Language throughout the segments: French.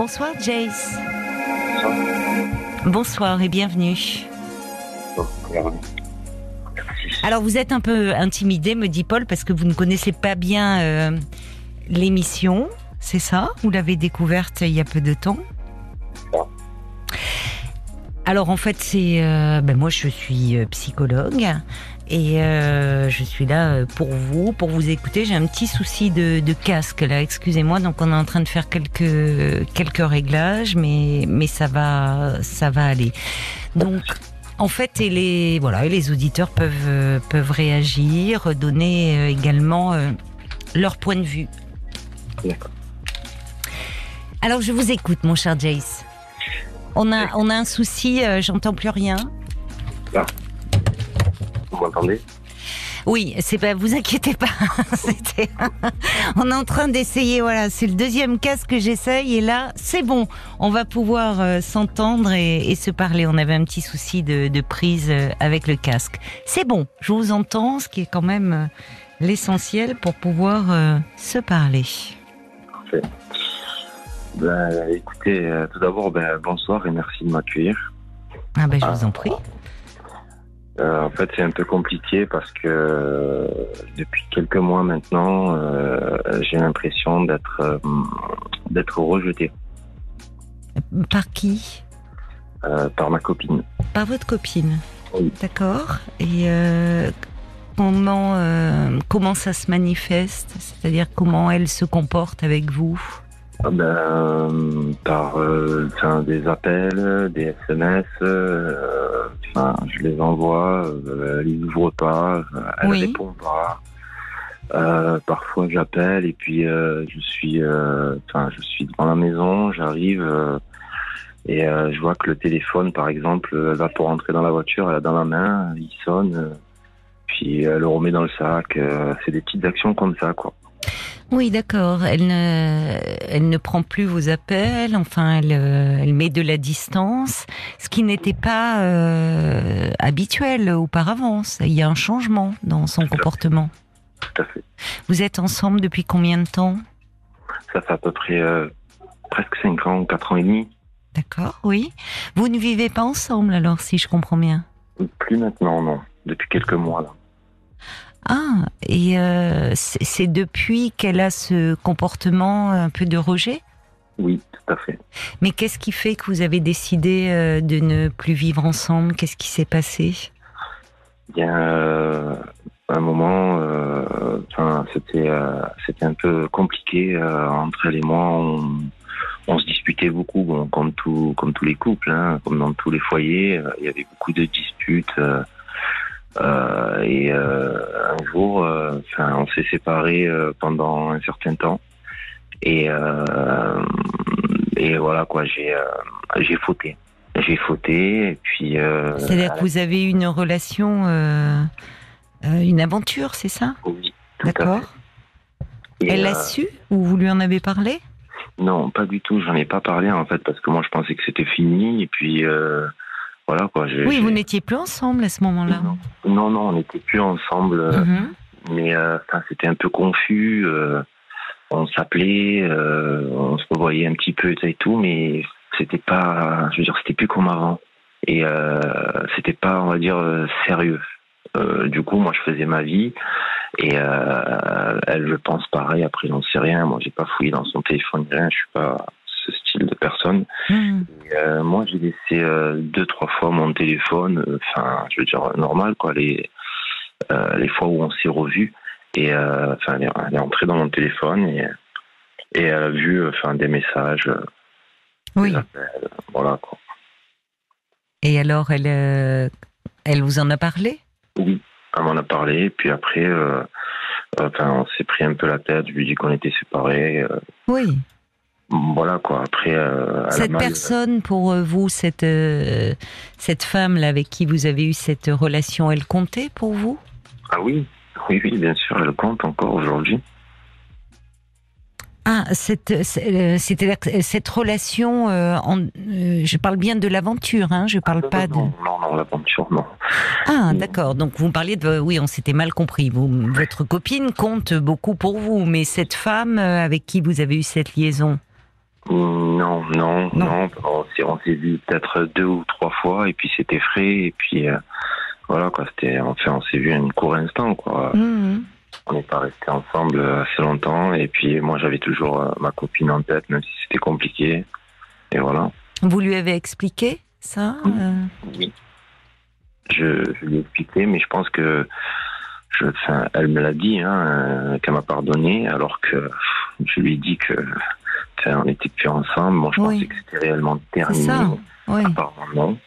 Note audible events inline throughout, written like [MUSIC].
Bonsoir Jace. Bonsoir et bienvenue. Alors vous êtes un peu intimidé, me dit Paul, parce que vous ne connaissez pas bien euh, l'émission, c'est ça? Vous l'avez découverte il y a peu de temps? Alors en fait, c'est euh, ben moi je suis euh, psychologue et euh, je suis là pour vous, pour vous écouter. J'ai un petit souci de, de casque là, excusez-moi. Donc on est en train de faire quelques quelques réglages, mais mais ça va ça va aller. Donc en fait, et les voilà, et les auditeurs peuvent peuvent réagir, donner également leur point de vue. D'accord. Alors je vous écoute, mon cher Jace. On a, on a un souci, euh, j'entends plus rien. Là. Vous m'entendez? Oui, c'est pas, vous inquiétez pas. [LAUGHS] On est en train d'essayer, voilà, c'est le deuxième casque que j'essaye et là, c'est bon. On va pouvoir euh, s'entendre et, se parler. On avait un petit souci de, de prise euh, avec le casque. C'est bon, je vous entends, ce qui est quand même l'essentiel pour pouvoir se parler. Parfait. Ben, écoutez, euh, tout d'abord, ben, bonsoir et merci de m'accueillir. Ah ben, je vous en prie. Euh, en fait, c'est un peu compliqué parce que euh, depuis quelques mois maintenant, j'ai l'impression d'être d'être rejeté. Par qui? Par ma copine. Par votre copine. Oui. D'accord. Et comment comment ça se manifeste? C'est-à-dire comment elle se comporte avec vous? Ben, par euh, des appels, des SMS, euh, enfin, je les envoie, euh, elle n'ouvre pas, elle ne répond pas. parfois j'appelle et puis je suis, enfin, je suis devant la maison, j'arrive et je vois que le téléphone, par exemple, elle va pour rentrer dans la voiture, elle a dans la main, il sonne, puis elle le remet dans le sac. c'est des petites actions comme ça, quoi. Oui, d'accord. Elle ne, elle ne prend plus vos appels. Enfin, elle, euh, elle met de la distance, ce qui n'était pas euh, habituel auparavant. Il y a un changement dans son comportement. Tout à fait. Vous êtes ensemble depuis combien de temps? Ça fait à peu près euh, presque 5 ans, 4 ans et demi. D'accord, oui. Vous ne vivez pas ensemble alors, si je comprends bien? Plus maintenant, non. Depuis quelques mois, là. Ah, et euh, c'est depuis qu'elle a ce comportement un peu de rejet? Oui, tout à fait. Mais qu'est-ce qui fait que vous avez décidé euh, de ne plus vivre ensemble? Qu'est-ce qui s'est passé? Y a euh, un moment, c'était c'était un peu compliqué entre elle et moi. On, se disputait beaucoup, comme tout, comme tous les couples, hein, comme dans tous les foyers. Il y avait beaucoup de disputes. Euh, et euh, un jour, euh, enfin, on s'est séparés pendant un certain temps. Et, et voilà quoi, j'ai j'ai fauté. J'ai fauté et puis. C'est-à-dire que vous avez eu une relation, une aventure, c'est ça? Oui. D'accord. Elle l'a su ou vous lui en avez parlé? Non, pas du tout. J'en ai pas parlé en fait parce que moi je pensais que c'était fini et puis oui, vous n'étiez plus ensemble à ce moment-là. Non, non, on n'était plus ensemble. Euh, mhm. Mais euh, c'était un peu confus. Euh, on s'appelait, on se revoyait un petit peu et tout, mais c'était pas, je veux dire, c'était plus comme avant. Et c'était pas, on va dire, sérieux. du coup, moi, je faisais ma vie et elle, je pense pareil. Après, j'en sais rien. Moi, j'ai pas fouillé dans son téléphone, rien. Je suis pas personne. Hmm. Euh, moi, j'ai laissé euh, deux, trois fois mon téléphone, euh, enfin, je veux dire, normal, quoi, les, les fois où on s'est revus. Et enfin, elle, est entrée dans mon téléphone et, et elle a vu enfin, des messages. oui. voilà, quoi. Et alors, elle, elle vous en a parlé? Oui, elle m'en a parlé. Puis après, enfin, on s'est pris un peu la tête. Je lui ai dit qu'on était séparés. oui voilà quoi. Après, euh, cette personne pour euh, vous, cette euh, cette femme là avec qui vous avez eu cette relation, elle comptait pour vous? Ah oui, oui, oui, bien sûr, elle compte encore aujourd'hui. Ah, cette, c'était cette relation, je parle bien de l'aventure, hein, je parle ah, pas non, de. Non, non, l'aventure, non. Ah, d'accord. Donc vous me parliez de, oui, on s'était mal compris. Vous, votre copine compte beaucoup pour vous, mais cette femme avec qui vous avez eu cette liaison? Non, non, non. On s'est vu peut-être deux ou trois fois et puis c'était frais et puis voilà quoi. C'était enfin on s'est vu un court instant quoi. Mmh. On n'est pas resté ensemble assez longtemps et puis moi j'avais toujours ma copine en tête même si c'était compliqué et voilà. Vous lui avez expliqué ça Oui. Je, je, lui ai expliqué, mais je pense que je, elle me l'a dit, hein, euh, qu'elle m'a pardonné, alors que je lui ai dit que on n'était plus ensemble. Moi, je pensais que c'était réellement terminé. Ça. Oui. Apparemment non.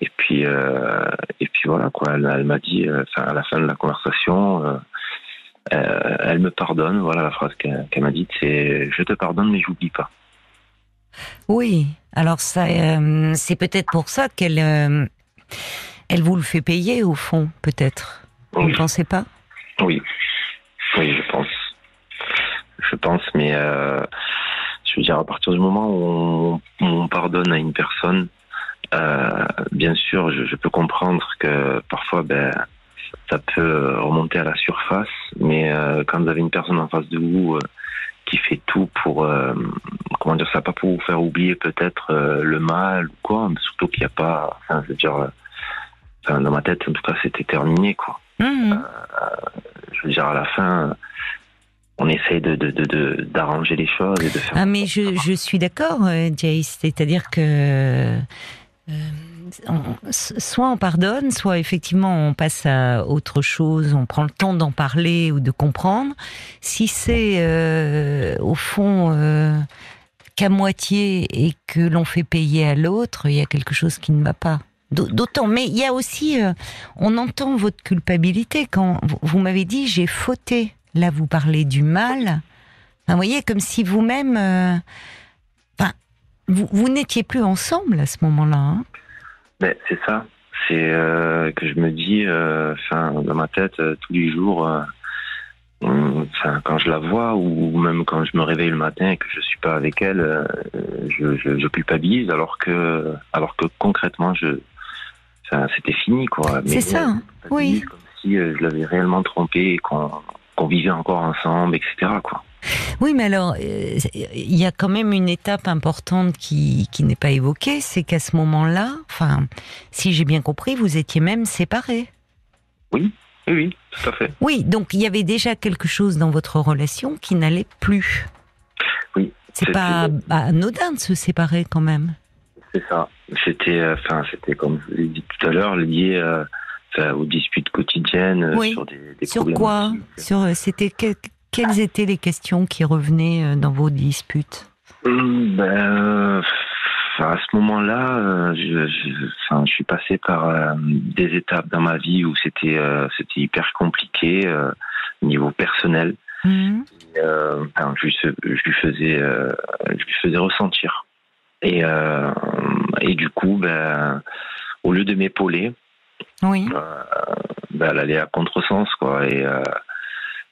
Et puis, euh, et puis voilà quoi. Elle, m'a dit, euh, à la fin de la conversation, euh, elle me pardonne. Voilà la phrase qu'elle m'a dite, c'est "Je te pardonne, mais j'oublie pas." Oui. Alors ça, c'est peut-être pour ça qu'elle, elle vous le fait payer au fond, peut-être. Vous ne pensez pas? Oui, oui, je pense. Je pense, mais je veux dire, à partir du moment où on, pardonne à une personne, euh, bien sûr, je, peux comprendre que parfois, ben, ça peut remonter à la surface, mais euh, quand vous avez une personne en face de vous qui fait tout pour, comment dire ça, pas pour vous faire oublier peut-être le mal ou quoi, mais surtout qu'il n'y a pas, enfin, je veux dire, dans ma tête, en tout cas, c'était terminé, quoi. Mmh. Euh, je veux dire, à la fin, on essaye de, d'arranger les choses et de faire. Ah, mais je, je suis d'accord, euh, Jace. C'est-à-dire que. Euh, soit on pardonne, soit effectivement on passe à autre chose, on prend le temps d'en parler ou de comprendre. Si c'est au fond qu'à moitié et que l'on fait payer à l'autre, il y a quelque chose qui ne va pas. D'autant, mais il y a aussi, euh, on entend votre culpabilité quand vous, m'avez dit j'ai fauté. Là, vous parlez du mal. vous voyez, comme si vous-même, euh, enfin, vous, vous n'étiez plus ensemble à ce moment-là. Hein. Ben, c'est ça. C'est euh, que je me dis, enfin, dans ma tête, tous les jours, enfin, quand je la vois ou même quand je me réveille le matin et que je suis pas avec elle, je, je, je, culpabilise alors que, alors que concrètement, je, c'était fini, quoi. C'est ça, oui. Comme si euh, je l'avais réellement trompé et qu'on vivait encore ensemble, etc., quoi. Oui, mais alors, euh, il y a quand même une étape importante qui, qui n'est pas évoquée, c'est qu'à ce moment-là, enfin, si j'ai bien compris, vous étiez même séparés. Oui, oui, oui, tout à fait. Oui, donc il y avait déjà quelque chose dans votre relation qui n'allait plus. Oui. C'est pas anodin de se séparer quand même. C'est ça. C'était, euh, enfin, c'était comme je l'ai dit tout à l'heure, lié euh, aux disputes quotidiennes euh, sur des, des Sur quoi Sur c'était quelles étaient les questions qui revenaient dans vos disputes hum, Ben, à ce moment-là, je, je, je, suis passé par des étapes dans ma vie où c'était c'était hyper compliqué au niveau personnel. Mmh. je, je, lui faisais je lui faisais ressentir et, euh, et du coup, ben, au lieu de m'épauler, oui. Euh, ben, elle allait à contresens, quoi. Et, euh,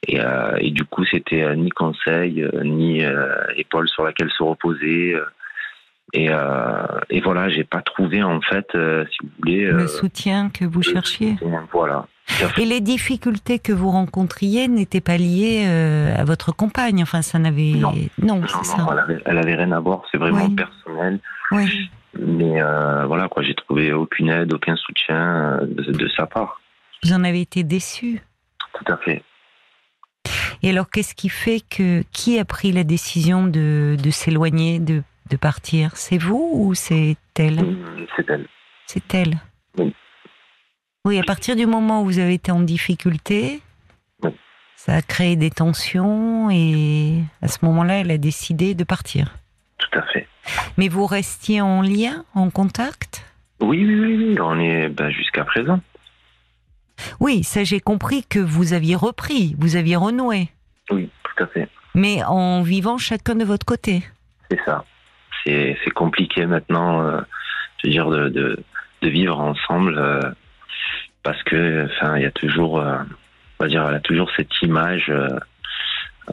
et, et, du coup, c'était ni conseil, ni épaule sur laquelle se reposer. Et, et voilà, j'ai pas trouvé en fait, si vous voulez, le soutien que vous cherchiez. voilà. Et les difficultés que vous rencontriez n'étaient pas liées à votre compagne. Enfin, ça n'avait non, non, non ça. Elle, avait, rien à voir. C'est vraiment personnel. Oui. Mais euh, voilà, quoi, j'ai trouvé aucune aide, aucun soutien euh, de, sa part. Vous en avez été déçu? Tout à fait. Et alors, qu'est-ce qui fait que qui a pris la décision de, de s'éloigner, de, de, partir? C'est vous ou c'est elle? C'est elle. C'est elle. Oui. Oui, à partir du moment où vous avez été en difficulté, ça a créé des tensions et à ce moment-là, elle a décidé de partir. À fait. Mais vous restiez en lien, en contact? Oui, oui, oui, on est ben, jusqu'à présent. Oui, ça j'ai compris que vous aviez repris, vous aviez renoué. Oui, tout à fait. Mais en vivant chacun de votre côté. C'est ça. C'est compliqué maintenant, euh, je veux dire, de, de, vivre ensemble euh, parce que, enfin, il y a toujours, euh, on va dire, il y a toujours cette image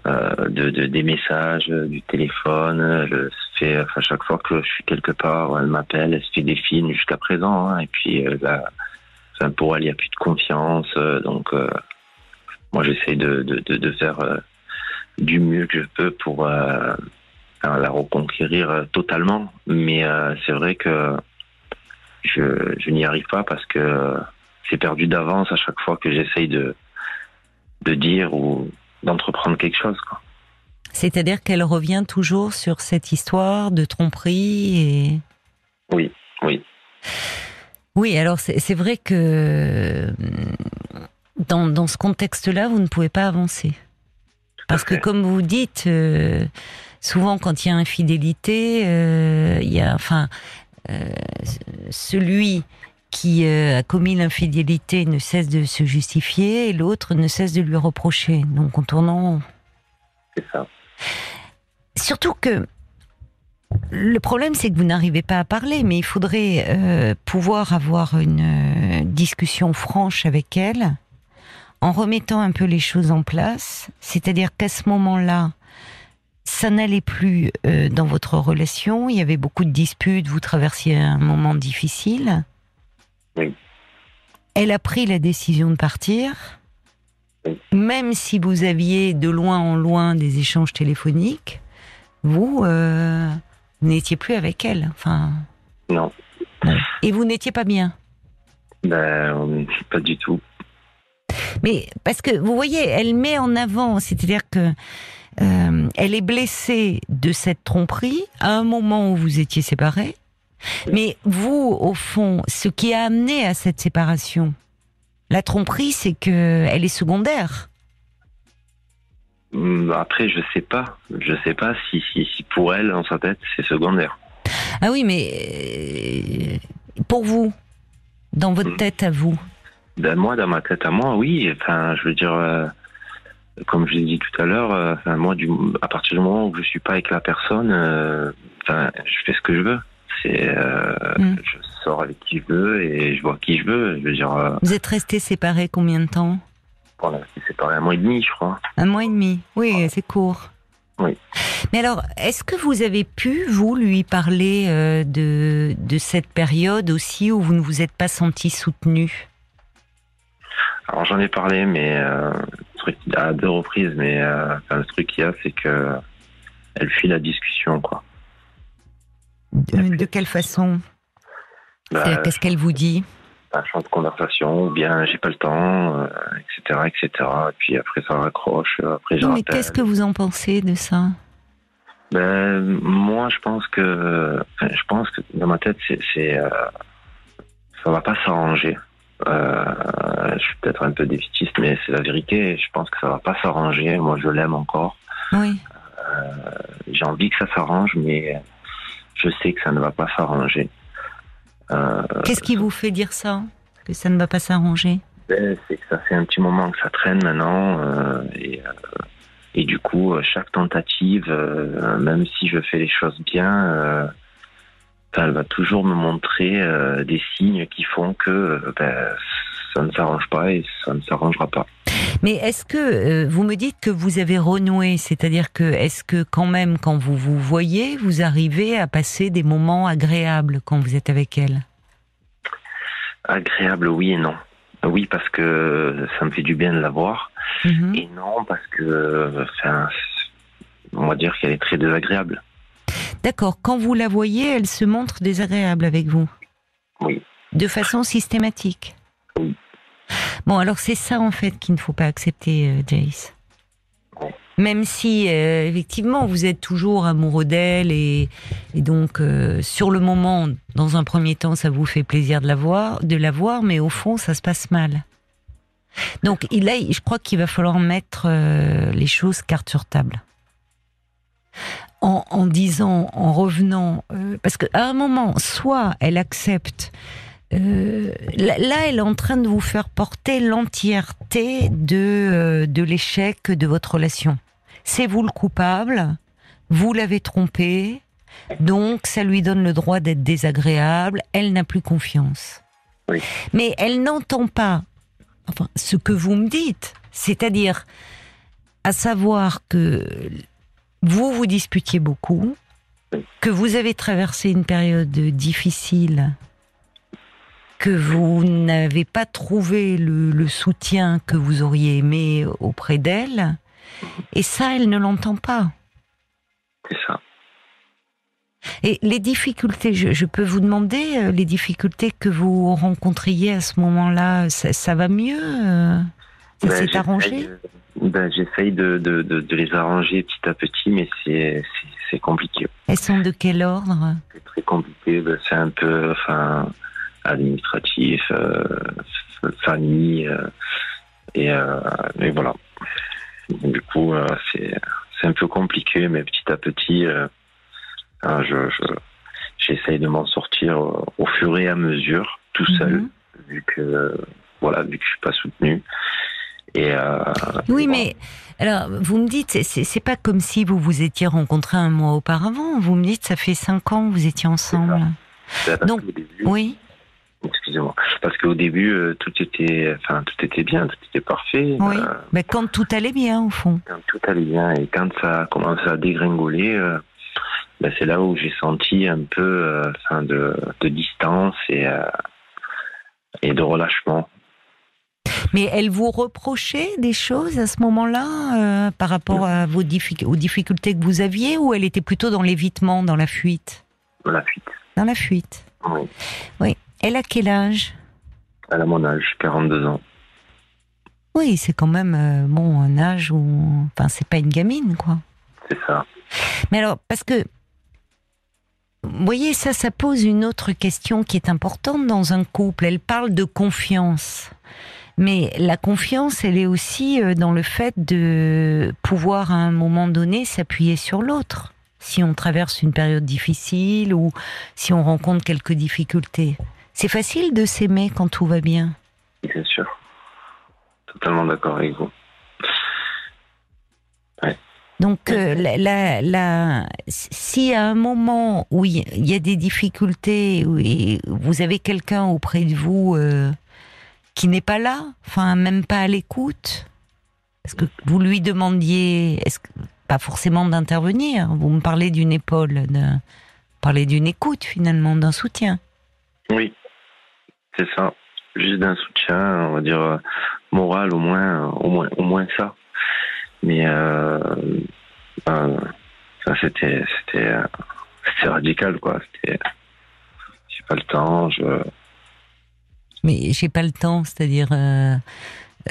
de, de, des messages, du téléphone. À chaque fois que je suis quelque part, elle m'appelle, elle se fait des films jusqu'à présent. Hein, et puis euh, là, pour elle, il n'y a plus de confiance. donc, moi, j'essaie de, faire du mieux que je peux pour la reconquérir totalement. Mais c'est vrai que je, n'y arrive pas parce que c'est perdu d'avance à chaque fois que j'essaye de dire ou d'entreprendre quelque chose. C'est-à-dire qu'elle revient toujours sur cette histoire de tromperie et... Oui, oui. Oui, alors c'est vrai que dans, dans ce contexte-là, vous ne pouvez pas avancer. Parce que comme vous dites, euh, souvent quand il y a infidélité, euh, il y a, enfin, euh, celui qui a commis l'infidélité ne cesse de se justifier et l'autre ne cesse de lui reprocher. Donc en tournant. C'est ça. Surtout que le problème, c'est que vous n'arrivez pas à parler, mais il faudrait euh, pouvoir avoir une euh, discussion franche avec elle, en remettant un peu les choses en place. C'est-à-dire qu'à ce moment-là, ça n'allait plus euh, dans votre relation. Il y avait beaucoup de disputes. Vous traversiez un moment difficile. Oui. Elle a pris la décision de partir. Même si vous aviez de loin en loin des échanges téléphoniques, vous, n'étiez plus avec elle. Enfin. Non. Et vous n'étiez pas bien? Ben, pas du tout. Mais parce que vous voyez, elle met en avant, c'est-à-dire que euh, elle est blessée de cette tromperie à un moment où vous étiez séparés. Mais vous, au fond, ce qui a amené à cette séparation, la tromperie, c'est que elle est secondaire. Hum, après, je sais pas. Je sais pas si, si, si pour elle, en sa tête, c'est secondaire. Ah oui, mais euh, pour vous, dans votre hum. tête à vous ben Moi, dans ma tête à moi, oui. Enfin, je veux dire, euh, comme je l'ai dit tout à l'heure, euh, moi, du, à partir du moment où je suis pas avec la personne, enfin, je fais ce que je veux. C'est, hum. je sors avec qui je veux et je vois qui je veux. Je veux dire. vous êtes restés séparés combien de temps c'est séparé un mois et demi, je crois. Un mois et demi, oui, c'est court. Oui. Mais alors, est-ce que vous avez pu, vous, lui parler euh, de, de cette période aussi où vous ne vous êtes pas senti soutenu Alors, j'en ai parlé, mais euh, à deux reprises, mais euh, le truc qu'il y a, c'est que elle fuit la discussion, quoi. De, quelle façon bah, Qu'est-ce qu'elle vous dit un champ de conversation, ou bien j'ai pas le temps, etc., euh, etc. Et puis après ça raccroche, après je Mais qu'est-ce que vous en pensez de ça ben, moi, je pense que, je pense que dans ma tête, c'est, euh, ça va pas s'arranger. Euh, je suis peut-être un peu défitiste, mais c'est la vérité. Je pense que ça va pas s'arranger. Moi, je l'aime encore. Oui. Euh, j'ai envie que ça s'arrange, mais je sais que ça ne va pas s'arranger. Euh, Qu'est-ce qui vous fait dire ça Que ça ne va pas s'arranger? Ben, C'est que ça fait un petit moment que ça traîne maintenant. Euh, et, euh, et, du coup, chaque tentative, même si je fais les choses bien, elle va toujours me montrer des signes qui font que ben, ça ne s'arrange pas et ça ne s'arrangera pas. Mais est-ce que vous me dites que vous avez renoué, c'est-à-dire que est-ce que quand même quand vous vous voyez, vous arrivez à passer des moments agréables quand vous êtes avec elle? Agréable, oui et non. Oui, parce que ça me fait du bien de la voir. Mhm. Et non, parce que, enfin, on va dire qu'elle est très désagréable. D'accord. Quand vous la voyez, elle se montre désagréable avec vous? Oui. De façon systématique? Oui. Bon, alors c'est ça en fait qu'il ne faut pas accepter, euh, Jace. Même si euh, effectivement vous êtes toujours amoureux d'elle et, donc euh, sur le moment, dans un premier temps, ça vous fait plaisir de la voir, de la voir, mais au fond, ça se passe mal. Donc il a, je crois qu'il va falloir mettre euh, les choses carte sur table. En, en disant, en revenant, parce qu'à un moment, soit elle accepte là, elle est en train de vous faire porter l'entièreté de, de l'échec de votre relation. C'est vous le coupable, vous l'avez trompé, donc ça lui donne le droit d'être désagréable, elle n'a plus confiance. Mais elle n'entend pas enfin, ce que vous me dites, c'est-à-dire à savoir que vous vous disputiez beaucoup, que vous avez traversé une période difficile, que vous n'avez pas trouvé le soutien que vous auriez aimé auprès d'elle, et ça, elle ne l'entend pas. C'est ça. Et les difficultés, je, peux vous demander euh, les difficultés que vous rencontriez à ce moment-là, ça, va mieux euh, Ça ben, s'est arrangé? ben, J'essaye de, de, de, les arranger petit à petit, mais c'est compliqué. Elles sont de quel ordre? C'est très compliqué. Ben, c'est un peu enfin, administratif, euh, famille, et, et voilà. Du coup, c'est un peu compliqué, mais petit à petit Hein, je, j'essaye de m'en sortir euh, au fur et à mesure, tout mhm. seul, vu que voilà, vu que je suis pas soutenu. Et euh, oui, mais alors vous me dites, c'est, c'est pas comme si vous vous étiez rencontrés un mois auparavant. Vous me dites, ça fait cinq ans que vous étiez ensemble. Donc, oui. Excusez-moi, parce qu'au début euh, tout était, enfin tout était bien, tout était parfait. Oui. mais quand tout allait bien au fond. Quand tout allait bien et quand ça a commencé à dégringoler, bah, c'est là où j'ai senti un peu euh, de, distance et, euh, et de relâchement. Mais elle vous reprochait des choses à ce moment-là euh, par rapport à vos aux difficultés que vous aviez ou elle était plutôt dans l'évitement, dans la fuite? Dans la fuite. Dans la fuite. Oui. Oui. Elle a quel âge? Elle a mon âge, 42 ans. Oui, c'est quand même bon un âge où, enfin, c'est pas une gamine, quoi. C'est ça. Mais alors, parce que vous voyez, ça, ça pose une autre question qui est importante dans un couple. Elle parle de confiance. Mais la confiance, elle est aussi euh, dans le fait de pouvoir à un moment donné s'appuyer sur l'autre. Si on traverse une période difficile ou si on rencontre quelques difficultés. C'est facile de s'aimer quand tout va bien. Bien sûr. Totalement d'accord avec vous. Donc, euh, la, la, si à un moment où il y a des difficultés, où vous avez quelqu'un auprès de vous euh, qui n'est pas là, enfin même pas à l'écoute, est-ce que vous lui demandiez, est-ce que, pas forcément d'intervenir, vous me parlez d'une épaule, de, parlez d'une écoute finalement, d'un soutien. Oui, c'est ça, juste d'un soutien, on va dire euh, moral au moins, au moins, au moins ça. Mais euh, ben, ça c'était c'était c'était radical quoi. C'était j'ai pas le temps. Je... Mais j'ai pas le temps, c'est-à-dire. Euh,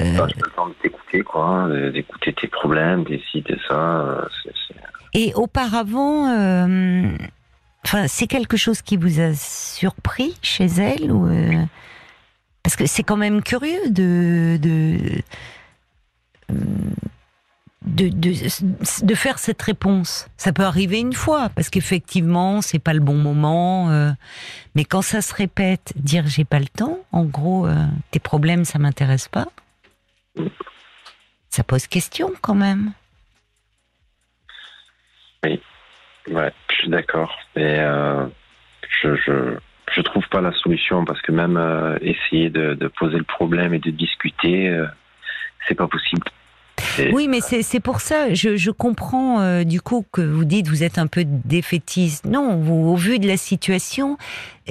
euh... j'ai pas le temps de t'écouter quoi, d'écouter tes problèmes, des ci, des ça. Et auparavant. Euh... Enfin, c'est quelque chose qui vous a surpris chez elle ou euh, parce que c'est quand même curieux de, de de, de, faire cette réponse. Ça peut arriver une fois, parce qu'effectivement, c'est pas le bon moment. Euh, mais quand ça se répète, dire j'ai pas le temps, en gros, euh, tes problèmes, ça m'intéresse pas, ça pose question quand même. Oui, ouais, je suis d'accord. Mais euh, je, je, je trouve pas la solution parce que même essayer de, de, poser le problème et de discuter, c'est pas possible. Oui, mais c'est pour ça, je, je comprends euh, du coup que vous dites vous êtes un peu défaitiste. Non, au vu de la situation,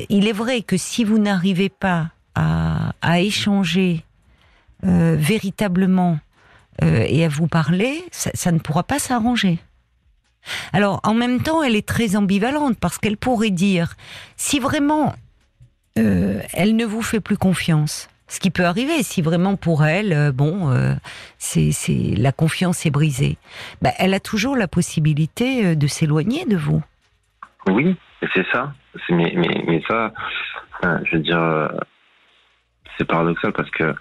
il est vrai que si vous n'arrivez pas à, à échanger euh, véritablement euh, et à vous parler, ça ne pourra pas s'arranger. Alors, en même temps, elle est très ambivalente parce qu'elle pourrait dire, si vraiment euh, elle ne vous fait plus confiance, ce qui peut arriver si vraiment pour elle, euh, bon, euh, c'est la confiance est brisée. Bah, elle a toujours la possibilité de s'éloigner de vous. Oui, c'est ça. Mais, ça, je veux dire, c'est paradoxal parce que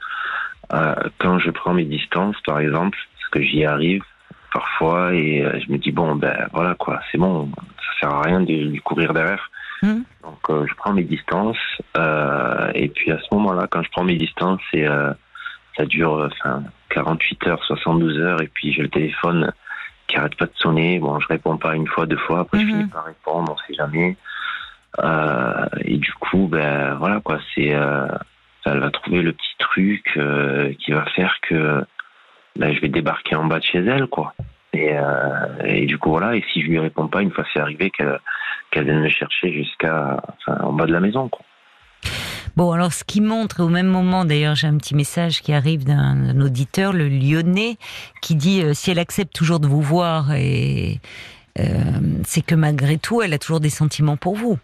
quand je prends mes distances, par exemple, parce que j'y arrive parfois et je me dis bon ben voilà quoi, c'est bon, ça sert à rien de lui courir derrière. Hmm. Donc euh, je prends mes distances euh, et puis à ce moment-là, quand je prends mes distances, et euh, ça dure enfin 48 heures, 72 heures et puis j'ai le téléphone qui arrête pas de sonner. Bon, je réponds pas une fois, deux fois, après je finis hmm. par répondre, on sait jamais. et du coup, ben voilà quoi, c'est elle va trouver le petit truc qui va faire que ben, je vais débarquer en bas de chez elle, quoi. Et, euh, et, du coup, voilà. Et si je lui réponds pas, une fois c'est arrivé, qu'elle qu'elle vienne me chercher jusqu'à, en bas de la maison, quoi. Bon, alors ce qui montre, au même moment, d'ailleurs, j'ai un petit message qui arrive d'un auditeur, le Lyonnais, qui dit euh, si elle accepte toujours de vous voir et c'est que malgré tout, elle a toujours des sentiments pour vous.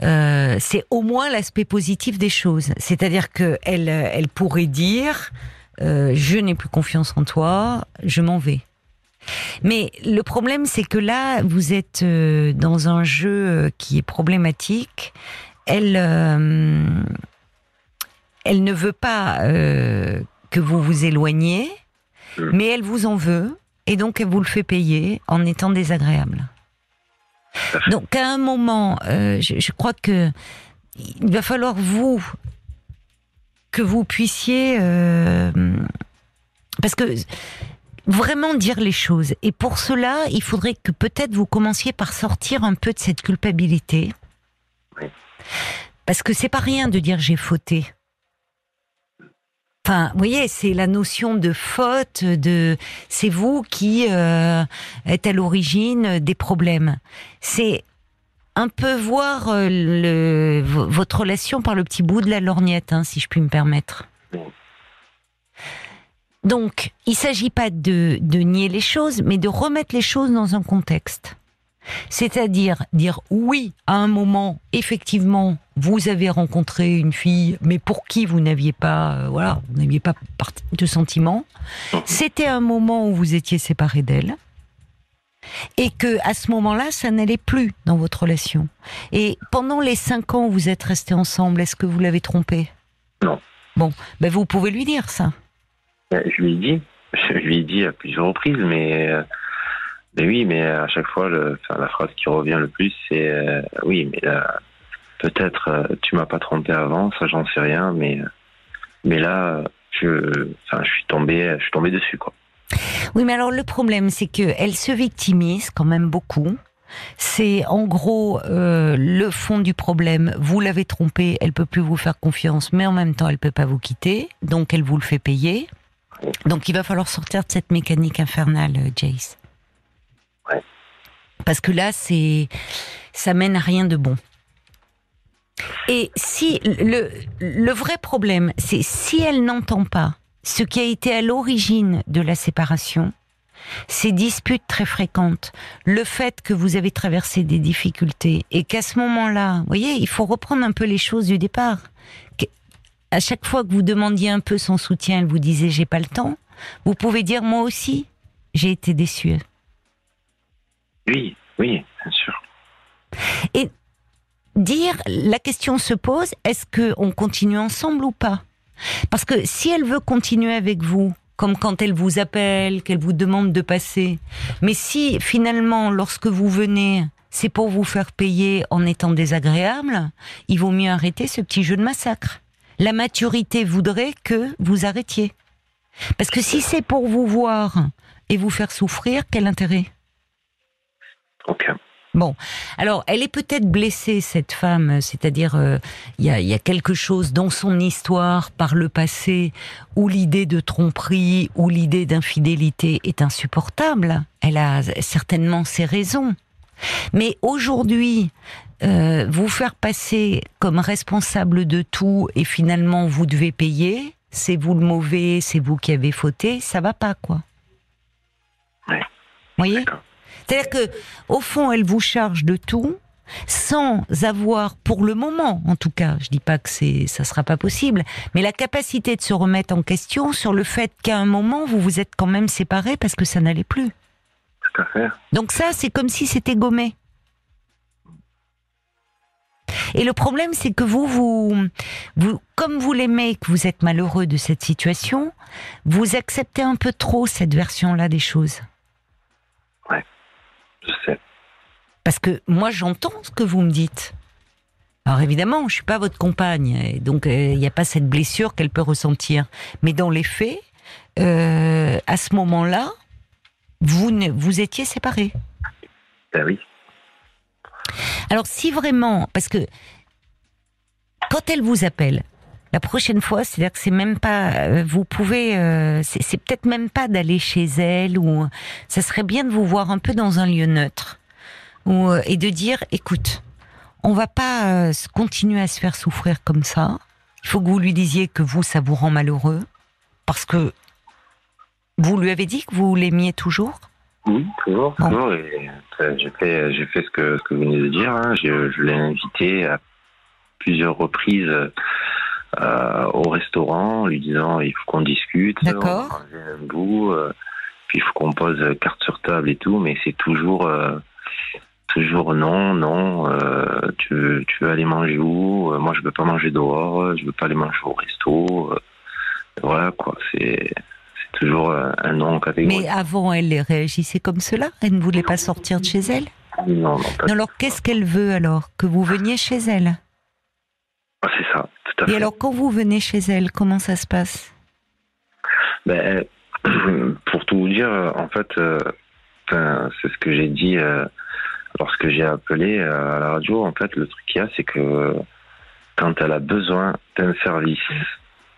c'est au moins l'aspect positif des choses. C'est-à-dire que elle pourrait dire je n'ai plus confiance en toi, je m'en vais. Mais le problème, c'est que là, vous êtes euh, dans un jeu euh, qui est problématique. Elle, euh, elle ne veut pas que vous vous éloigniez, mais elle vous en veut, et donc elle vous le fait payer en étant désagréable. Donc à un moment, je, je, crois que il va falloir vous que vous puissiez parce que vraiment dire les choses. Et pour cela, il faudrait que peut-être vous commenciez par sortir un peu de cette culpabilité. Parce que c'est pas rien de dire j'ai fauté. Enfin, vous voyez, c'est la notion de faute, de c'est vous qui euh, êtes à l'origine des problèmes. C'est un peu voir euh, le, votre relation par le petit bout de la lorgnette, hein, si je puis me permettre. Donc, il ne s'agit pas de, nier les choses, mais de remettre les choses dans un contexte. C'est-à-dire dire oui, à un moment, effectivement, vous avez rencontré une fille, mais pour qui vous n'aviez pas, euh, voilà, vous n'aviez pas de sentiments. C'était un moment où vous étiez séparé d'elle, et que à ce moment-là, ça n'allait plus dans votre relation. Et pendant les cinq ans où vous êtes restés ensemble, est-ce que vous l'avez trompé? Non. Bon, ben vous pouvez lui dire ça. Euh, je lui ai dit, je lui ai dit à plusieurs reprises, mais, euh, mais oui, mais à chaque fois, le, la phrase qui revient le plus, c'est euh, oui, mais là, peut-être tu m'as pas trompé avant, ça j'en sais rien, mais mais là, je, enfin, je suis tombé, je suis tombé dessus, quoi. Oui, mais alors le problème, c'est que elle se victimise quand même beaucoup. C'est en gros le fond du problème. Vous l'avez trompée, elle peut plus vous faire confiance, mais en même temps, elle peut pas vous quitter, donc elle vous le fait payer. Donc il va falloir sortir de cette mécanique infernale, euh, Jace. Ouais. Parce que là, c'est, ça mène à rien de bon. Et si le, le vrai problème, c'est si elle n'entend pas ce qui a été à l'origine de la séparation, ces disputes très fréquentes, le fait que vous avez traversé des difficultés et qu'à ce moment-là, vous voyez, il faut reprendre un peu les choses du départ à chaque fois que vous demandiez un peu son soutien, elle vous disait j'ai pas le temps. Vous pouvez dire moi aussi, j'ai été déçue. Oui, oui, bien sûr. Et dire, la question se pose, est-ce qu'on continue ensemble ou pas? Parce que si elle veut continuer avec vous, comme quand elle vous appelle, qu'elle vous demande de passer, mais si finalement, lorsque vous venez, c'est pour vous faire payer en étant désagréable, il vaut mieux arrêter ce petit jeu de massacre la maturité voudrait que vous arrêtiez. Parce que si c'est pour vous voir et vous faire souffrir, quel intérêt? Ok. Bon, alors elle est peut-être blessée cette femme, c'est-à-dire euh, il y, a, quelque chose dans son histoire par le passé où l'idée de tromperie ou l'idée d'infidélité est insupportable. Elle a certainement ses raisons. Mais aujourd'hui, euh, vous faire passer comme responsable de tout et finalement vous devez payer, c'est vous le mauvais, c'est vous qui avez fauté, ça va pas quoi. Ouais. Vous voyez C'est-à-dire que au fond, elle vous charge de tout sans avoir, pour le moment, en tout cas, je dis pas que c'est, ça sera pas possible, mais la capacité de se remettre en question sur le fait qu'à un moment vous vous êtes quand même séparés parce que ça n'allait plus. Tout à fait. Donc ça, c'est comme si c'était gommé. Et le problème, c'est que vous, vous, vous, comme vous l'aimez et que vous êtes malheureux de cette situation, vous acceptez un peu trop cette version-là des choses. Ouais, je sais. Parce que moi, j'entends ce que vous me dites. Alors évidemment, je suis pas votre compagne, et donc euh, il n'y a pas cette blessure qu'elle peut ressentir. Mais dans les faits, euh, à ce moment-là, vous, vous étiez séparés. Ben oui. Alors si vraiment, parce que quand elle vous appelle, la prochaine fois, c'est-à-dire que c'est même pas, euh, vous pouvez, euh, c'est peut-être même pas d'aller chez elle ou ça serait bien de vous voir un peu dans un lieu neutre ou, euh, et de dire, écoute, on va pas continuer à se faire souffrir comme ça. Il faut que vous lui disiez que vous, ça vous rend malheureux parce que vous lui avez dit que vous l'aimiez toujours? Oui, toujours, toujours. J'ai fait, j'ai fait ce que, ce que vous venez de dire. Hein. Je, je l'ai invité à plusieurs reprises euh, au restaurant, en lui disant il faut qu'on discute, D'accord. un bout, euh, puis il faut qu'on pose carte sur table et tout, mais c'est toujours euh, toujours non, non, tu, veux, tu veux aller manger où Moi, je veux pas manger dehors, je veux pas aller manger au resto. Voilà, quoi, c'est c'est toujours un non catégorique. Mais avant, elle réagissait comme cela? Elle ne voulait pas sortir de chez elle? Non, non, pas Non, alors, qu'est-ce qu'elle veut alors? Que vous veniez chez elle? Ah, c'est ça, tout à Et fait. alors, quand vous venez chez elle, comment ça se passe? Ben, [CLEARS THROAT] pour tout vous dire, en fait, euh, c'est ce que j'ai dit euh, lorsque j'ai appelé euh, à la radio. En fait, le truc qu'il y a, c'est que quand elle a besoin d'un service,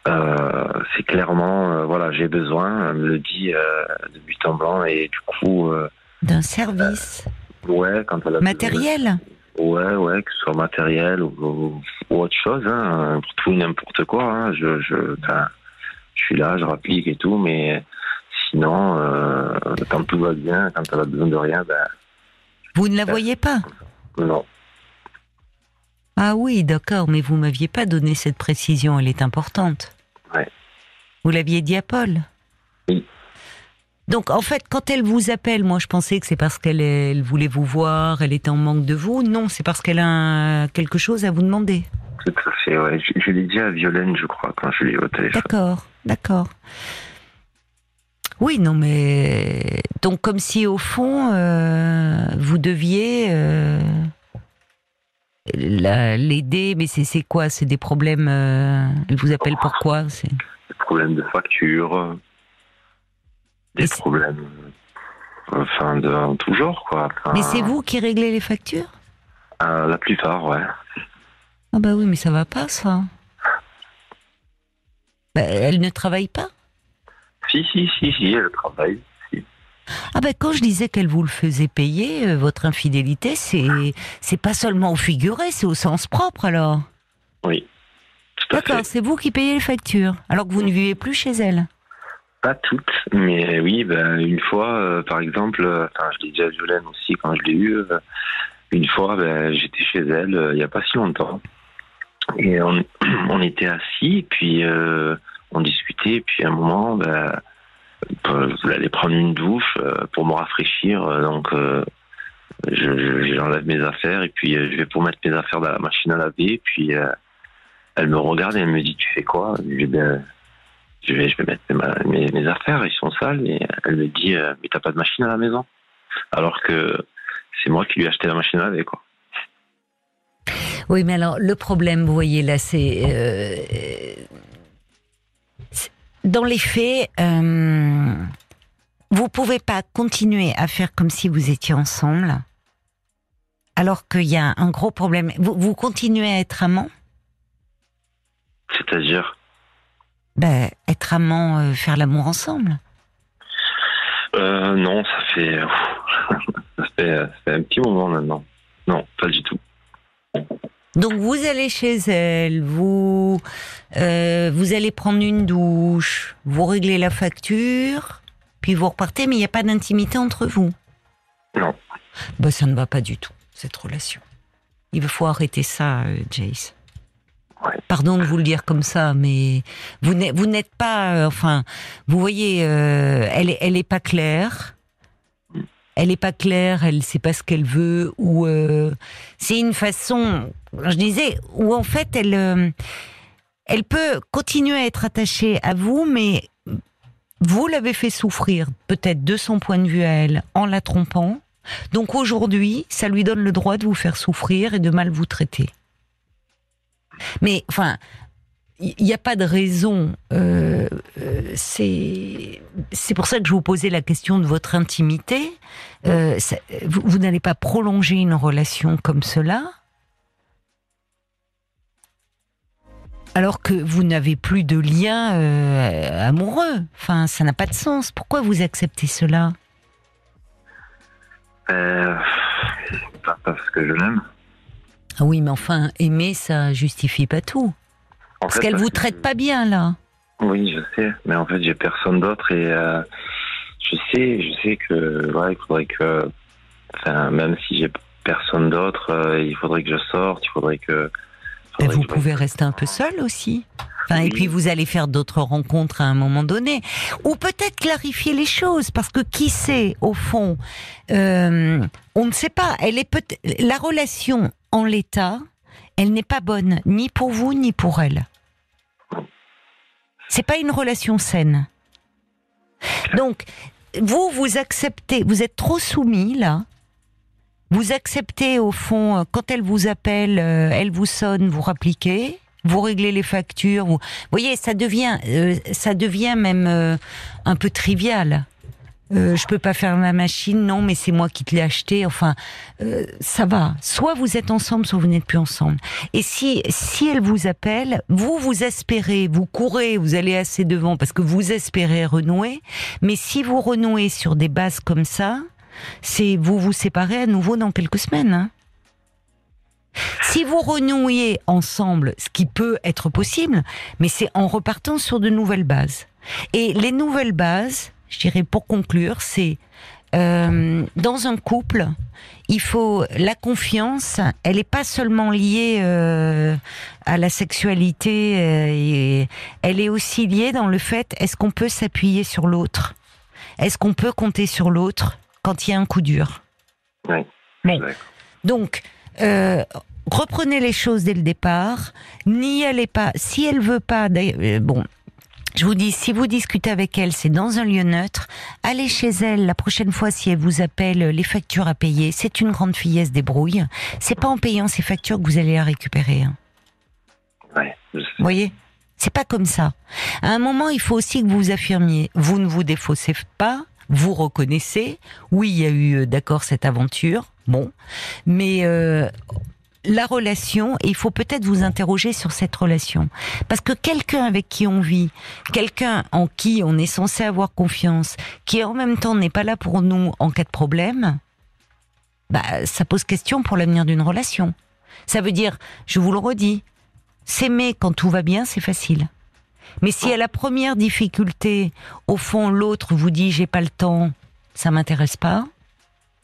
euh, c'est clairement, euh, voilà, j'ai besoin, elle me le dit euh, de but en blanc, et du coup, euh, D'un service ouais, quand elle a matériel? Ouais, ouais, que ce soit matériel ou, autre chose, hein, pour tout n'importe quoi. Hein, je, je, je suis là, je rapplique et tout, mais sinon, euh, quand tout va bien, quand elle a besoin de rien, ben Vous ne la voyez pas? Non. Ah oui, d'accord, mais vous m'aviez pas donné cette précision, elle est importante. Ouais. Vous l'aviez dit à Paul? Donc en fait, quand elle vous appelle, moi je pensais que c'est parce qu'elle elle voulait vous voir, elle était en manque de vous. Non, c'est parce qu'elle a quelque chose à vous demander. Tout à fait, ouais. Je, je l'ai dit à Violaine, je crois, quand je l'ai eu au téléphone. D'accord, d'accord. Oui, non, mais donc comme si au fond euh, vous deviez euh, la- l'aider, mais c'est quoi? C'est des problèmes. euh, elle vous appelle pourquoi C'est Des problèmes de facture, des Mais problèmes, enfin, de en tout genre, quoi. Enfin, Mais c'est vous qui réglez les factures? euh, la plupart, ouais. Ah bah oui, mais ça va pas ça. Bah, elle ne travaille pas? Si, si, si, si, elle travaille. Ah ben quand je disais qu'elle vous le faisait payer, euh, votre infidélité, c'est c'est pas seulement au figuré, c'est au sens propre alors? Oui. D'accord, c'est vous qui payez les factures, alors que vous ne vivez plus chez elle. Pas toutes, mais oui, ben, une fois, euh, par exemple, euh, je l'ai dit à Violaine aussi quand je l'ai eu, euh, une fois, ben, j'étais chez elle il n'y a pas si longtemps. Et on, [CLEARS THROAT] était assis, puis on discutait, puis à un moment, je voulais aller prendre une douche pour me rafraîchir, donc euh, je- j'enlève mes affaires, et puis je vais pour mettre mes affaires dans la machine à laver, puis elle me regarde et elle me dit, tu fais quoi? Je dis, ben, je vais, je vais mettre mes, mes affaires, ils sont sales. Et elle me dit, euh, mais t'as pas de machine à la maison Alors que c'est moi qui lui ai acheté la machine à laver, quoi. Oui, mais alors le problème, vous voyez là, c'est euh, dans les faits, euh, vous pouvez pas continuer à faire comme si vous étiez ensemble, alors qu'il y a un gros problème. Vous, vous continuez à être amant C'est-à-dire, Ben, être amant, euh, faire l'amour ensemble. euh, non, ça fait, [LAUGHS] ça fait, ça fait un petit moment maintenant. Non, pas du tout. Donc vous allez chez elle, vous euh, vous allez prendre une douche, vous réglez la facture, puis vous repartez, mais il n'y a pas d'intimité entre vous. Non. Bah ça ne va pas du tout cette relation. Il faut arrêter ça, euh, Jace. Pardon de vous le dire comme ça, mais vous n'êtes pas, euh, enfin, vous voyez, euh, elle est elle est pas claire. Elle est pas claire, elle sait pas ce qu'elle veut, ou euh, c'est une façon, je disais, où en fait elle, elle peut continuer à être attachée à vous, mais vous l'avez fait souffrir, peut-être de son point de vue à elle, en la trompant. Donc aujourd'hui, ça lui donne le droit de vous faire souffrir et de mal vous traiter. Mais enfin, il n'y a pas de raison. euh, euh, c'est c'est pour ça que je vous posais la question de votre intimité. Euh, vous n'allez pas prolonger une relation comme cela? Alors que vous n'avez plus de lien amoureux. Enfin, ça n'a pas de sens. Pourquoi vous acceptez cela? Parce que je l'aime. Ah oui, mais enfin, aimer, ça justifie pas tout. En Parce qu'elle vous que- traite pas bien, là. Oui, je sais, mais en fait, j'ai personne d'autre et euh, je sais, je sais que, ouais, il faudrait que enfin, même si j'ai personne d'autre, euh, il faudrait que je sorte, il faudrait que. Ben, vous pouvez rester un peu seul aussi. Enfin, Et puis vous allez faire d'autres rencontres à un moment donné, ou peut-être clarifier les choses, parce que qui sait au fond, euh, on ne sait pas. Elle est peut la relation en l'état, elle n'est pas bonne ni pour vous ni pour elle. C'est pas une relation saine. Donc, vous, vous acceptez, vous êtes trop soumis là. Vous acceptez au fond, euh, quand elle vous appelle, euh, elle vous sonne, vous rappliquez, vous réglez les factures. Vous, voyez, ça devient, euh, ça devient même un peu trivial. Euh, je peux pas faire ma machine, non, mais c'est moi qui te l'ai acheté. Enfin, ça va. Soit vous êtes ensemble, soit vous n'êtes plus ensemble. Et si si elle vous appelle, vous vous espérez, vous courez, vous allez assez devant parce que vous espérez renouer. Mais si vous renouez sur des bases comme ça, c'est vous vous séparez à nouveau dans quelques semaines. Hein. Si vous renouez ensemble, ce qui peut être possible, mais c'est en repartant sur de nouvelles bases. Et les nouvelles bases, je dirais pour conclure, c'est euh, dans un couple, il faut la confiance. Elle n'est pas seulement liée euh, à la sexualité, euh, et elle est aussi liée dans le fait est-ce qu'on peut s'appuyer sur l'autre, est-ce qu'on peut compter sur l'autre quand il y a un coup dur? Oui. Donc, euh, reprenez les choses dès le départ. N'y allez pas. Si elle veut pas, bon, je vous dis, si vous discutez avec elle, c'est dans un lieu neutre. Allez chez elle la prochaine fois si elle vous appelle les factures à payer. C'est une grande fille, elle se débrouille. C'est pas en payant ces factures que vous allez la récupérer. Hein. Ouais, vous voyez? C'est pas comme ça. À un moment, il faut aussi que vous vous affirmiez. Vous ne vous défaussez pas vous reconnaissez, oui, il y a eu euh, d'accord cette aventure, bon, mais euh, la relation, il faut peut-être vous interroger sur cette relation. Parce que quelqu'un avec qui on vit, quelqu'un en qui on est censé avoir confiance, qui en même temps n'est pas là pour nous en cas de problème, bah, ça pose question pour l'avenir d'une relation. Ça veut dire, je vous le redis, s'aimer quand tout va bien, c'est facile. Mais si à la première difficulté, au fond, l'autre vous dit j'ai pas le temps, ça m'intéresse pas,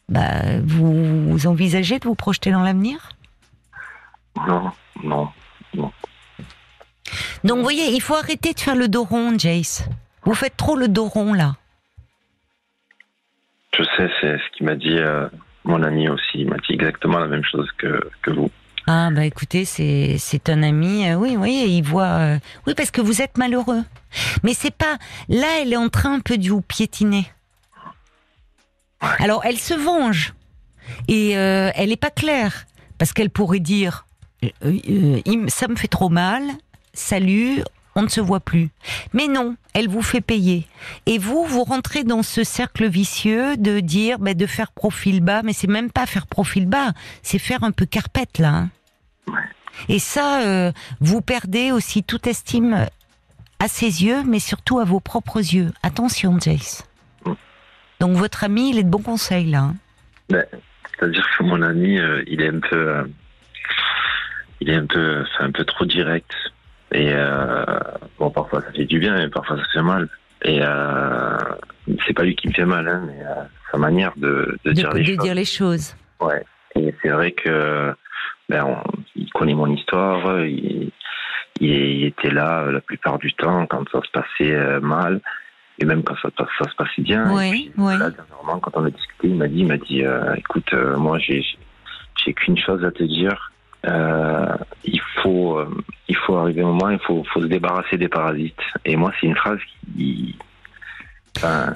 bah, vous, envisagez de vous projeter dans l'avenir? Non, non, non. Donc, vous voyez, il faut arrêter de faire le dos rond, Jace. Vous faites trop le dos rond, là. Je sais, c'est ce qu'il m'a dit euh, mon ami aussi. Il m'a dit exactement la même chose que, que vous. Ah bah écoutez, c'est un ami, euh, oui oui, il voit, euh, oui parce que vous êtes malheureux. Mais c'est pas là, elle est en train un peu de vous piétiner. Alors elle se venge et elle est pas claire parce qu'elle pourrait dire, ça me fait trop mal, salut, on ne se voit plus. Mais non, elle vous fait payer. Et vous, vous rentrez dans ce cercle vicieux de dire, bah, de faire profil bas, mais c'est même pas faire profil bas, c'est faire un peu carpette là. Hein. Et ça, euh, vous perdez aussi toute estime à ses yeux, mais surtout à vos propres yeux. Attention, Jace. Donc votre ami, il est de bon conseil là. Hein. Ben, c'est-à-dire que mon ami, euh, il est un peu, euh, il est un peu, un peu trop direct. Et euh, bon, parfois ça fait du bien, mais parfois ça fait mal. Et euh, c'est pas lui qui me fait mal, hein, mais euh, sa manière de, de, dire, les de dire, les choses. Ouais. Et c'est vrai que ben, il connaît mon histoire, il, il, était là la plupart du temps quand ça se passait mal, et même quand ça, ça se passait bien. Oui, oui. Là, dernièrement, quand on a discuté, il m'a dit, il m'a dit, écoute, moi j'ai j'ai qu'une chose à te dire, euh, il faut euh, il faut arriver un moment, il faut, faut se débarrasser des parasites. Et moi, c'est une phrase qui.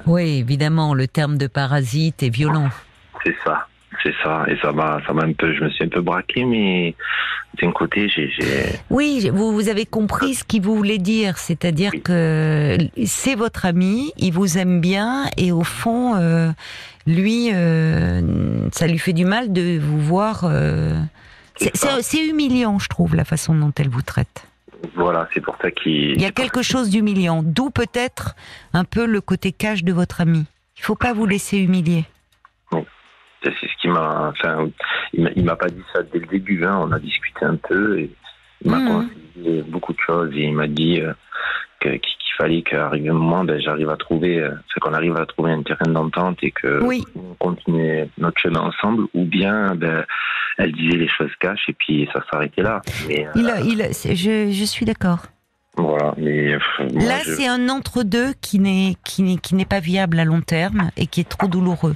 oui, évidemment, le terme de parasite est violent. C'est ça, c'est ça. Et ça m'a, ça m'a un peu, je me suis un peu braqué, mais d'un côté, j'ai. Oui, vous, vous avez compris ce qu'il voulait dire, c'est-à-dire que c'est votre ami, il vous aime bien, et au fond, euh, lui, ça lui fait du mal de vous voir. C'est humiliant, je trouve, la façon dont elle vous traite. Voilà, c'est pour ça qu'il. Il y a quelque chose d'humiliant, d'où peut-être un peu le côté cash de votre ami. Il faut pas vous laisser humilier. Oui. C'est ce qui m'a. Enfin, il m'a pas dit ça dès le début. Hein. On a discuté un peu et il m'a mmh. conseillé beaucoup de choses et il m'a dit euh, qu'il fallait qu'arrive un moment, ben, j'arrive à trouver, euh, c'est qu'on arrive à trouver un terrain d'entente et que Oui. on continue notre chemin ensemble, ou bien ben, elle disait les choses cash et puis ça s'arrêtait là. Mais euh, Il il je, je suis d'accord. voilà, mais euh, moi, Là, je- c'est un entre-deux qui n'est qui n'est qui n'est pas viable à long terme et qui est trop douloureux.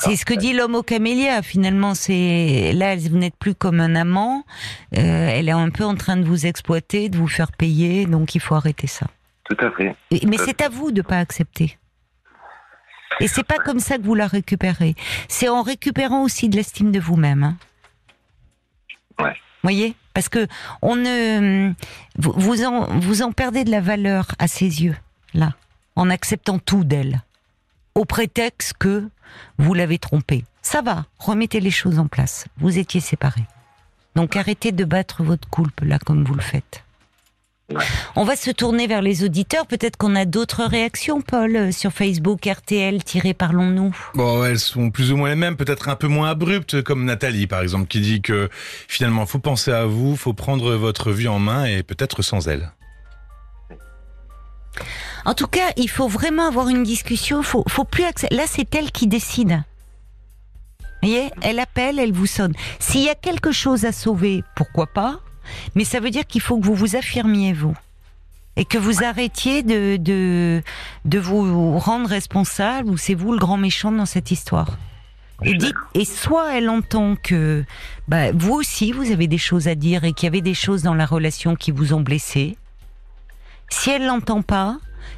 C'est ce que dit l'homme au camélia. Finalement, c'est là, vous n'êtes plus comme un amant. Euh, elle est un peu en train de vous exploiter, de vous faire payer. Donc, il faut arrêter ça. tout à fait. Mais c'est à vous de pas accepter. Et c'est pas comme ça que vous la récupérez. C'est en récupérant aussi de l'estime de vous-même. hein. Ouais. Voyez, parce que on ne vous, vous en vous en perdez de la valeur à ses yeux là, en acceptant tout d'elle, au prétexte que vous l'avez trompée. Ça va, remettez les choses en place. Vous étiez séparés. Donc arrêtez de battre votre coulpe là comme vous le faites. Ouais. On va se tourner vers les auditeurs. Peut-être qu'on a d'autres réactions, Paul, euh, sur Facebook, RTL, parlons-nous. Bon, elles sont plus ou moins les mêmes, peut-être un peu moins abruptes, comme Nathalie, par exemple, qui dit que finalement, faut penser à vous, faut prendre votre vie en main et peut-être sans elle. En tout cas, il faut vraiment avoir une discussion. Faut, faut plus Là, c'est elle qui décide. Vous voyez, elle appelle, elle vous sonne. S'il y a quelque chose à sauver, pourquoi pas? Mais ça veut dire qu'il faut que vous vous affirmiez vous et que vous arrêtiez de de de vous rendre responsable ou c'est vous le grand méchant dans cette histoire. Et dites, et soit elle entend que bah, vous aussi vous avez des choses à dire et qu'il y avait des choses dans la relation qui vous ont blessé. Si elle l'entend pas,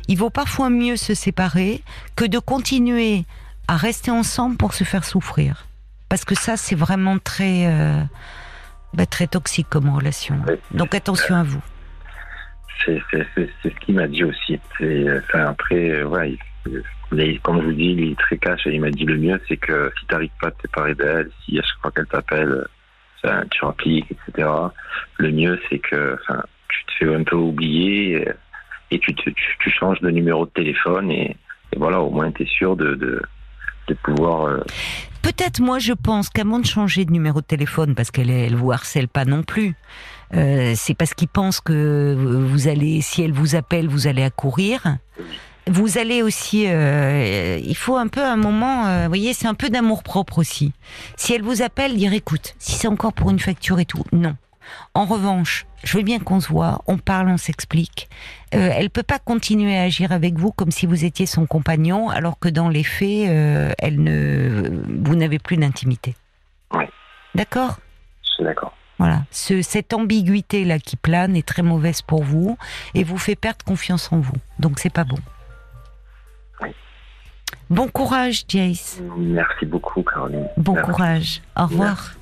il vaut parfois mieux se séparer que de continuer à rester ensemble pour se faire souffrir. Parce que ça, c'est vraiment très, euh, bah, très toxique comme relation. Donc attention à vous. C'est ce qu'il m'a dit aussi. Enfin, après, euh, ouais, il- mais comme je vous dis, il est très cash et il m'a dit le mieux, c'est que si tu n'arrives pas à te séparer d'elle, si à chaque fois qu'elle t'appelle, ça, tu impliques, etc. Le mieux, c'est que enfin, tu un peu oublier et, et tu, changes de numéro de téléphone et, voilà, au moins tu es sûr de, pouvoir. euh, Peut-être, moi, je pense qu'avant de changer de numéro de téléphone, parce qu'elle elle vous harcèle pas non plus, euh, c'est parce qu'il pense que vous allez, si elle vous appelle, vous allez accourir. Vous allez aussi, euh, il faut un peu un moment, euh, vous voyez, c'est un peu d'amour propre aussi. Si elle vous appelle, dire écoute, si c'est encore pour une facture et tout, non. En revanche, je veux bien qu'on se voit, on parle, on s'explique. Euh, elle peut pas continuer à agir avec vous comme si vous étiez son compagnon, alors que dans les faits, euh, elle ne, vous n'avez plus d'intimité. D'accord? Je suis d'accord. Voilà. Ce, cette ambiguïté là qui plane est très mauvaise pour vous et vous fait perdre confiance en vous. Donc c'est pas bon. Oui. Bon courage, Jace. Merci beaucoup, Caroline. Bon Merci. courage. Au revoir.